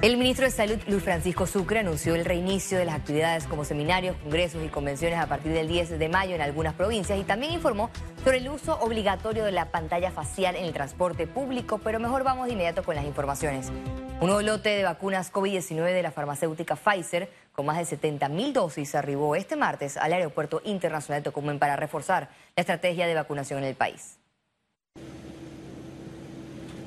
El ministro de Salud, Luis Francisco Sucre, anunció el reinicio de las actividades como seminarios, congresos y convenciones a partir del 10 de mayo en algunas provincias y también informó sobre el uso obligatorio de la pantalla facial en el transporte público, pero mejor vamos de inmediato con las informaciones. Un nuevo lote de vacunas COVID-19 de la farmacéutica Pfizer con más de 70 mil dosis arribó este martes al Aeropuerto Internacional de Tocumen para reforzar la estrategia de vacunación en el país.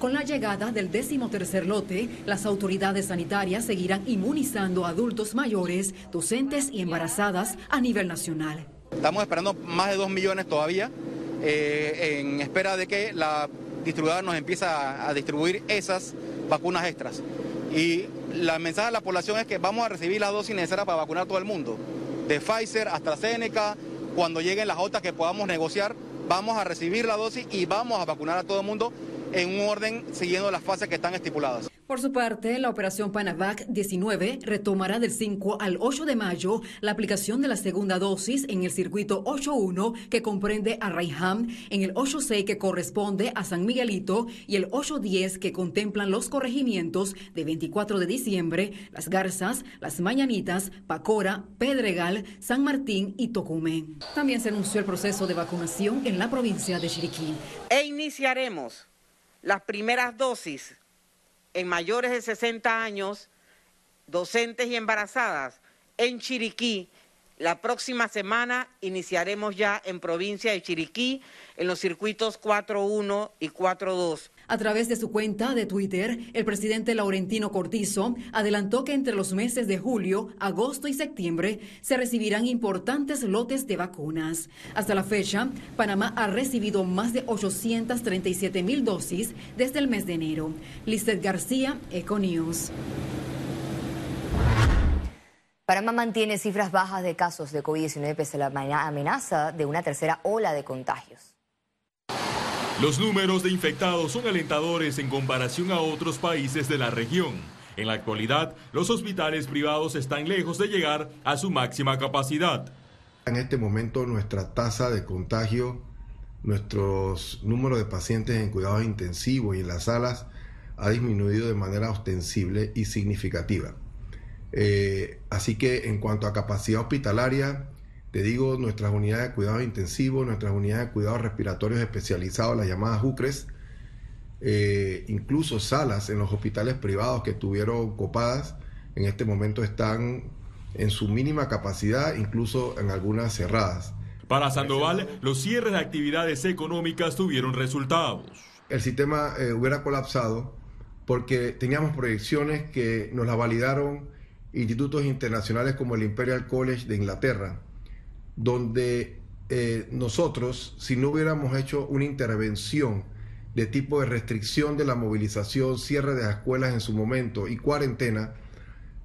Con la llegada del décimo tercer lote, las autoridades sanitarias seguirán inmunizando a adultos mayores, docentes y embarazadas a nivel nacional. Estamos esperando más de dos millones todavía, eh, en espera de que la distribuidora nos empiece a, distribuir esas vacunas extras. Y la mensaje a la población es que vamos a recibir la dosis necesaria para vacunar a todo el mundo, de Pfizer, AstraZeneca, cuando lleguen las otras que podamos negociar, vamos a recibir la dosis y vamos a vacunar a todo el mundo en un orden siguiendo las fases que están estipuladas. Por su parte, la operación Panavac 19 retomará del 5 al 8 de mayo la aplicación de la segunda dosis en el circuito 8.1 que comprende a Rayham, en el 8.6 que corresponde a San Miguelito y el 8.10 que contemplan los corregimientos de 24 de diciembre, Las Garzas, Las Mañanitas, Pacora, Pedregal, San Martín y Tocumen. También se anunció el proceso de vacunación en la provincia de Chiriquí. E iniciaremos las primeras dosis en mayores de 60 años, docentes y embarazadas en Chiriquí. La próxima semana iniciaremos ya en provincia de Chiriquí en los circuitos 4.1 y 4.2. A través de su cuenta de Twitter, el presidente Laurentino Cortizo adelantó que entre los meses de julio, agosto y septiembre se recibirán importantes lotes de vacunas. Hasta la fecha, Panamá ha recibido más de 837 mil dosis desde el mes de enero. Lizeth García, Econews. Panamá mantiene cifras bajas de casos de COVID-19 pese a la amenaza de una tercera ola de contagios. Los números de infectados son alentadores en comparación a otros países de la región. En la actualidad, los hospitales privados están lejos de llegar a su máxima capacidad. En este momento nuestra tasa de contagio, nuestros números de pacientes en cuidados intensivos y en las salas ha disminuido de manera ostensible y significativa. Eh, así que en cuanto a capacidad hospitalaria, te digo, nuestras unidades de cuidados intensivos, nuestras unidades de cuidados respiratorios especializados, las llamadas UCRES, eh, incluso salas en los hospitales privados que estuvieron copadas, en este momento están en su mínima capacidad, incluso en algunas cerradas. Para Sandoval, los cierres de actividades económicas tuvieron resultados. El sistema eh, hubiera colapsado porque teníamos proyecciones que nos la validaron institutos internacionales como el Imperial College de Inglaterra, donde eh, nosotros, si no hubiéramos hecho una intervención de tipo de restricción de la movilización, cierre de las escuelas en su momento y cuarentena,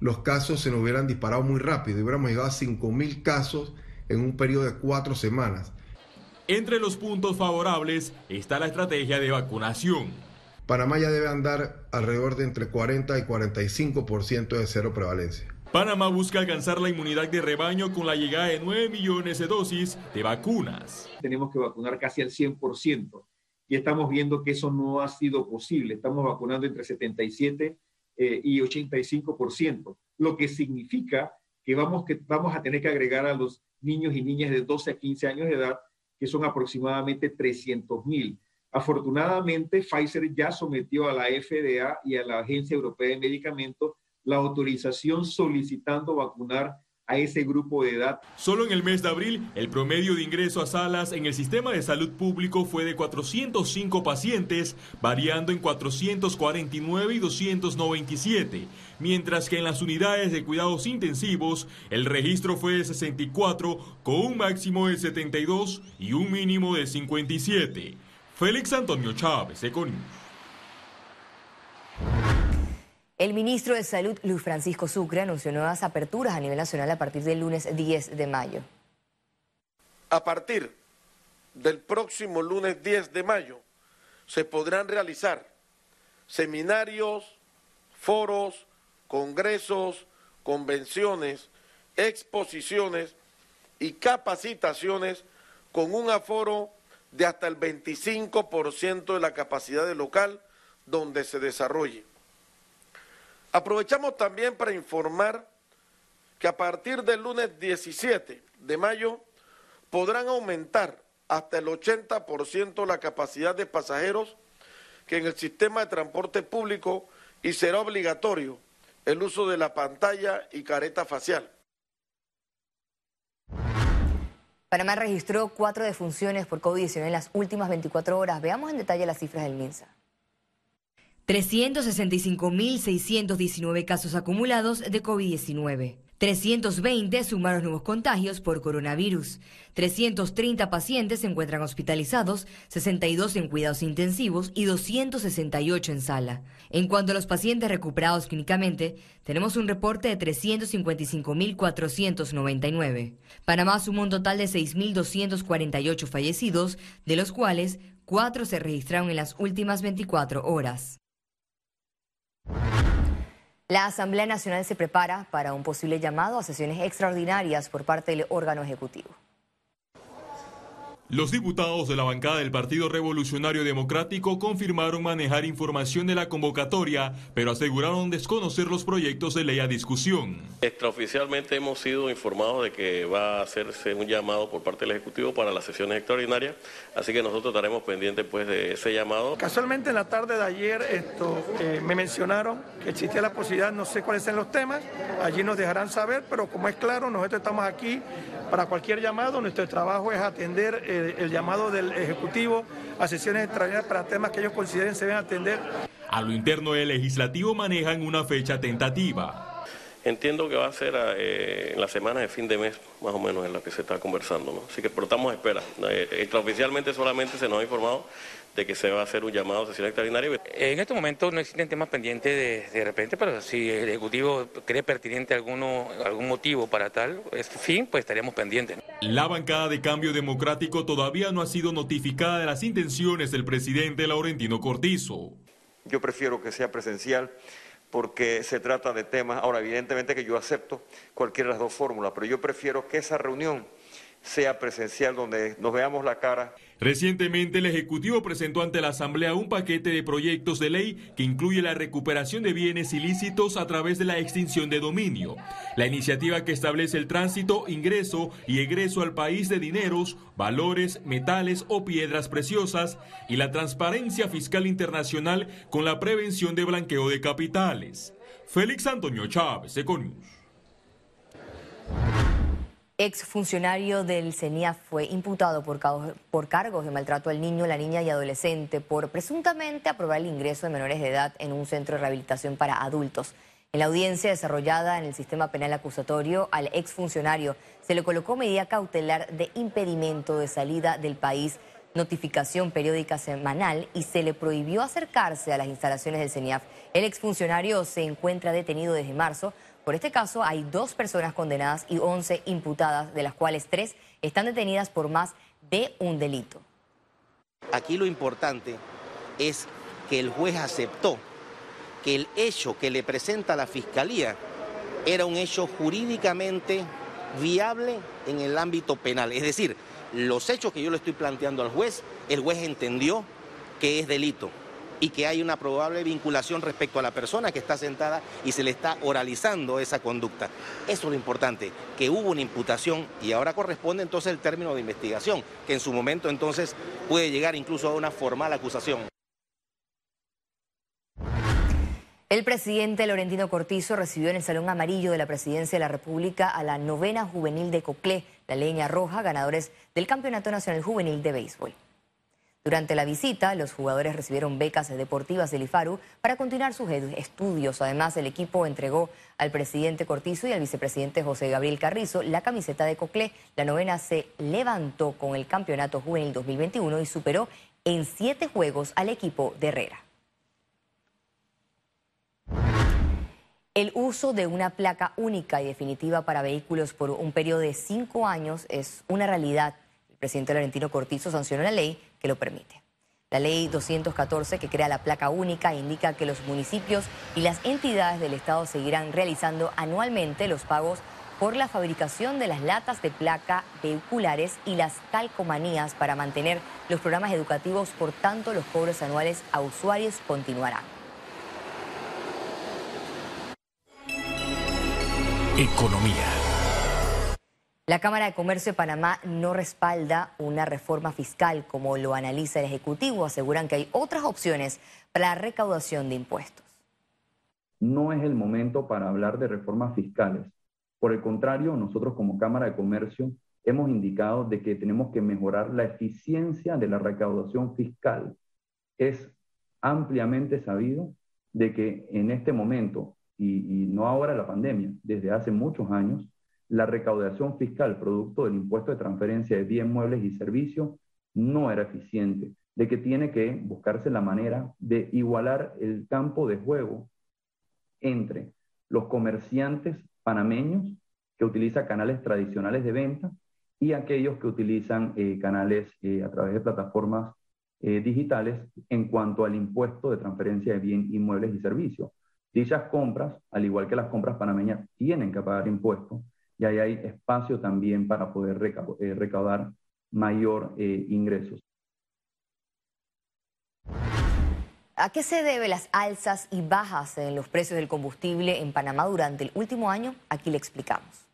los casos se nos hubieran disparado muy rápido y hubiéramos llegado a 5.000 casos en un periodo de cuatro semanas. Entre los puntos favorables está la estrategia de vacunación. Panamá ya debe andar alrededor de entre 40 y 45% de cero prevalencia. Panamá busca alcanzar la inmunidad de rebaño con la llegada de 9 millones de dosis de vacunas. Tenemos que vacunar casi al 100% y estamos viendo que eso no ha sido posible. Estamos vacunando entre 77 eh, y 85%, lo que significa que vamos, que vamos a tener que agregar a los niños y niñas de 12 a 15 años de edad, que son aproximadamente 300 mil. Afortunadamente, Pfizer ya sometió a la FDA y a la Agencia Europea de Medicamentos la autorización solicitando vacunar a ese grupo de edad. Solo en el mes de abril, el promedio de ingreso a salas en el sistema de salud público fue de 405 pacientes, variando en 449 y 297, mientras que en las unidades de cuidados intensivos el registro fue de 64, con un máximo de 72 y un mínimo de 57. Félix Antonio Chávez, Econius. El ministro de Salud, Luis Francisco Sucre, anunció nuevas aperturas a nivel nacional a partir del lunes 10 de mayo. A partir del próximo lunes 10 de mayo se podrán realizar seminarios, foros, congresos, convenciones, exposiciones y capacitaciones con un aforo de hasta el 25% de la capacidad del local donde se desarrolle. Aprovechamos también para informar que a partir del lunes 17 de mayo podrán aumentar hasta el 80% la capacidad de pasajeros que en el sistema de transporte público y será obligatorio el uso de la pantalla y careta facial. Panamá registró cuatro defunciones por COVID-19 en las últimas 24 horas. Veamos en detalle las cifras del MINSA. 365.619 casos acumulados de COVID-19. 320 sumaron nuevos contagios por coronavirus. 330 pacientes se encuentran hospitalizados, 62 en cuidados intensivos y 268 en sala. En cuanto a los pacientes recuperados clínicamente, tenemos un reporte de 355.499. Panamá sumó un total de 6.248 fallecidos, de los cuales 4 se registraron en las últimas 24 horas. La Asamblea Nacional se prepara para un posible llamado a sesiones extraordinarias por parte del órgano ejecutivo. Los diputados de la bancada del Partido Revolucionario Democrático confirmaron manejar información de la convocatoria, pero aseguraron desconocer los proyectos de ley a discusión. Extraoficialmente hemos sido informados de que va a hacerse un llamado por parte del Ejecutivo para las sesiones extraordinarias, así que nosotros estaremos pendientes pues, de ese llamado. Casualmente en la tarde de ayer esto, eh, me mencionaron que existía la posibilidad, no sé cuáles son los temas, allí nos dejarán saber, pero como es claro, nosotros estamos aquí para cualquier llamado, nuestro trabajo es atender eh, el llamado del Ejecutivo a sesiones extraordinarias para temas que ellos consideren se deben atender. A lo interno del legislativo manejan una fecha tentativa. Entiendo que va a ser eh, en la semana de fin de mes, más o menos, en la que se está conversando. ¿no? Así que, pero estamos a espera. Eh, extraoficialmente solamente se nos ha informado de que se va a hacer un llamado a sesión extraordinaria. En este momento no existen temas pendientes de, de repente, pero si el Ejecutivo cree pertinente alguno, algún motivo para tal fin, pues estaríamos pendientes. La bancada de cambio democrático todavía no ha sido notificada de las intenciones del presidente Laurentino Cortizo. Yo prefiero que sea presencial porque se trata de temas, ahora evidentemente que yo acepto cualquiera de las dos fórmulas, pero yo prefiero que esa reunión sea presencial, donde nos veamos la cara. Recientemente el Ejecutivo presentó ante la Asamblea un paquete de proyectos de ley que incluye la recuperación de bienes ilícitos a través de la extinción de dominio, la iniciativa que establece el tránsito, ingreso y egreso al país de dineros, valores, metales o piedras preciosas y la transparencia fiscal internacional con la prevención de blanqueo de capitales. Félix Antonio Chávez, Econius. Exfuncionario del CENIAF fue imputado por, por, cargos de maltrato al niño, la niña y adolescente por presuntamente aprobar el ingreso de menores de edad en un centro de rehabilitación para adultos. En la audiencia desarrollada en el sistema penal acusatorio al exfuncionario se le colocó medida cautelar de impedimento de salida del país, notificación periódica semanal y se le prohibió acercarse a las instalaciones del CENIAF. El exfuncionario se encuentra detenido desde marzo por este caso hay dos personas condenadas y 11 imputadas, de las cuales tres están detenidas por más de un delito. Aquí lo importante es que el juez aceptó que el hecho que le presenta la Fiscalía era un hecho jurídicamente viable en el ámbito penal. Es decir, los hechos que yo le estoy planteando al juez, el juez entendió que es delito y que hay una probable vinculación respecto a la persona que está sentada y se le está oralizando esa conducta. Eso es lo importante, que hubo una imputación y ahora corresponde entonces el término de investigación, que en su momento entonces puede llegar incluso a una formal acusación. El presidente Laurentino Cortizo recibió en el Salón Amarillo de la Presidencia de la República a la novena juvenil de Coclé, la leña roja, ganadores del Campeonato Nacional Juvenil de Béisbol. Durante la visita, los jugadores recibieron becas deportivas del IFARU para continuar sus estudios. Además, el equipo entregó al presidente Cortizo y al vicepresidente José Gabriel Carrizo la camiseta de Coclé. La novena se levantó con el Campeonato Juvenil 2021 y superó en siete juegos al equipo de Herrera. El uso de una placa única y definitiva para vehículos por un periodo de cinco años es una realidad. El presidente Laurentino Cortizo sancionó la ley que lo permite. La ley 214 que crea la placa única indica que los municipios y las entidades del Estado seguirán realizando anualmente los pagos por la fabricación de las latas de placa vehiculares y las calcomanías para mantener los programas educativos, por tanto los cobros anuales a usuarios continuarán. Economía. La Cámara de Comercio de Panamá no respalda una reforma fiscal como lo analiza el Ejecutivo. Aseguran que hay otras opciones para la recaudación de impuestos. No es el momento para hablar de reformas fiscales. Por el contrario, nosotros como Cámara de Comercio hemos indicado de que tenemos que mejorar la eficiencia de la recaudación fiscal. Es ampliamente sabido de que en este momento, y, y no ahora la pandemia, desde hace muchos años, la recaudación fiscal producto del impuesto de transferencia de bienes muebles y servicios no era eficiente, de que tiene que buscarse la manera de igualar el campo de juego entre los comerciantes panameños que utilizan canales tradicionales de venta y aquellos que utilizan eh, canales eh, a través de plataformas eh, digitales en cuanto al impuesto de transferencia de bienes inmuebles y servicios. Dichas compras, al igual que las compras panameñas, tienen que pagar impuestos y ahí hay espacio también para poder eh, recaudar mayor eh, ingresos. ¿A qué se debe las alzas y bajas en los precios del combustible en Panamá durante el último año? Aquí le explicamos.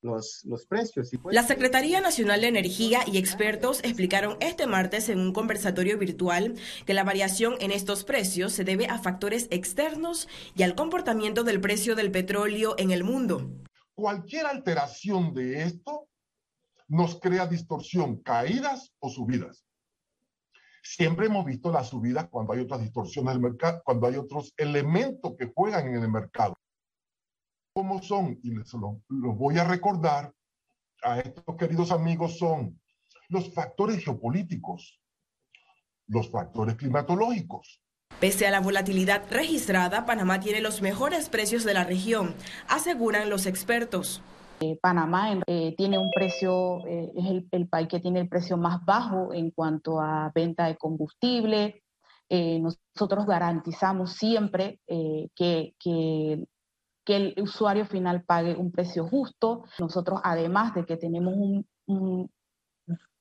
Los, los, precios. La Secretaría Nacional de Energía y expertos explicaron este martes en un conversatorio virtual que la variación en estos precios se debe a factores externos y al comportamiento del precio del petróleo en el mundo. Cualquier alteración de esto nos crea distorsión, caídas o subidas. Siempre hemos visto las subidas cuando hay otras distorsiones del mercado, cuando hay otros elementos que juegan en el mercado. ¿Cómo son? Y les lo, voy a recordar a estos queridos amigos, son los factores geopolíticos, los factores climatológicos, Pese a la volatilidad registrada, Panamá tiene los mejores precios de la región, aseguran los expertos. Eh, Panamá eh, tiene un precio, eh, es el, país que tiene el precio más bajo en cuanto a venta de combustible. Nosotros garantizamos siempre que, el usuario final pague un precio justo. Nosotros, además de que tenemos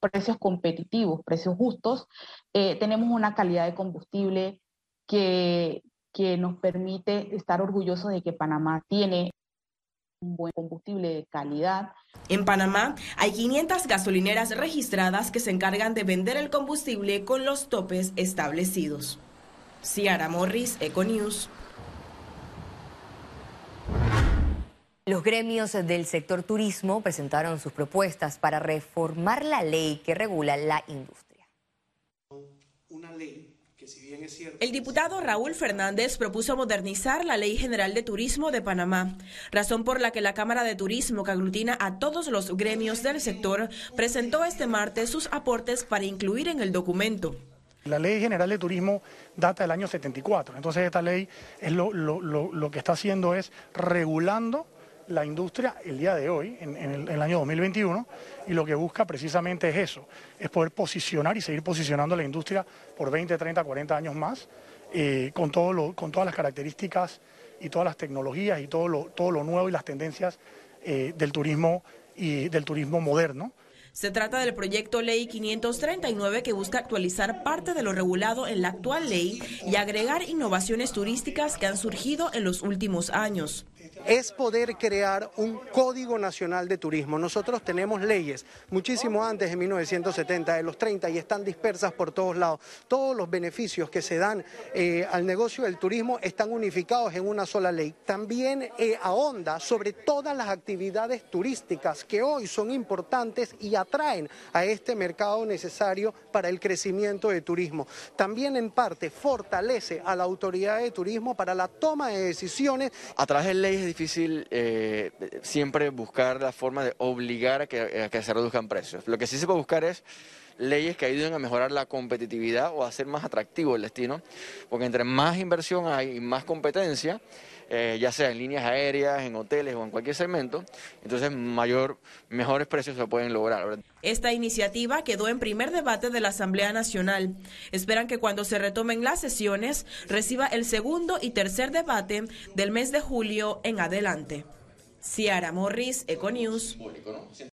precios competitivos, precios justos, tenemos una calidad de combustible que, que nos permite estar orgullosos de que Panamá tiene un buen combustible de calidad. En Panamá hay 500 gasolineras registradas que se encargan de vender el combustible con los topes establecidos. Ciara Morris, Econews. Los gremios del sector turismo presentaron sus propuestas para reformar la ley que regula la industria. Una ley el diputado Raúl Fernández propuso modernizar la Ley General de Turismo de Panamá, razón por la que la Cámara de Turismo, que aglutina a todos los gremios del sector, presentó este martes sus aportes para incluir en el documento. La Ley General de Turismo data del año 74, entonces esta ley es lo, lo, lo, lo que está haciendo es regulando la industria el día de hoy, en, el, año 2021, y lo que busca precisamente es eso, es poder posicionar y seguir posicionando la industria por 20, 30, 40 años más, eh, con, todo lo, con todas las características y todas las tecnologías y todo lo, todo lo nuevo y las tendencias eh, del turismo y del turismo moderno. Se trata del proyecto Ley 539 que busca actualizar parte de lo regulado en la actual ley y agregar innovaciones turísticas que han surgido en los últimos años es poder crear un código nacional de turismo. Nosotros tenemos leyes muchísimo antes de 1970, de los 30, y están dispersas por todos lados. Todos los beneficios que se dan eh, al negocio del turismo están unificados en una sola ley. También eh, ahonda sobre todas las actividades turísticas que hoy son importantes y atraen a este mercado necesario para el crecimiento de turismo. También en parte fortalece a la autoridad de turismo para la toma de decisiones. A través de leyes difícil eh, siempre buscar la forma de obligar a que, a que se reduzcan precios. Lo que sí se puede buscar es leyes que ayuden a mejorar la competitividad o a hacer más atractivo el destino, porque entre más inversión hay y más competencia, eh, ya sea en líneas aéreas, en hoteles o en cualquier segmento, entonces mayor, mejores precios se pueden lograr. Esta iniciativa quedó en primer debate de la Asamblea Nacional. Esperan que cuando se retomen las sesiones reciba el segundo y tercer debate del mes de julio en adelante. Ciara Morris, Econews.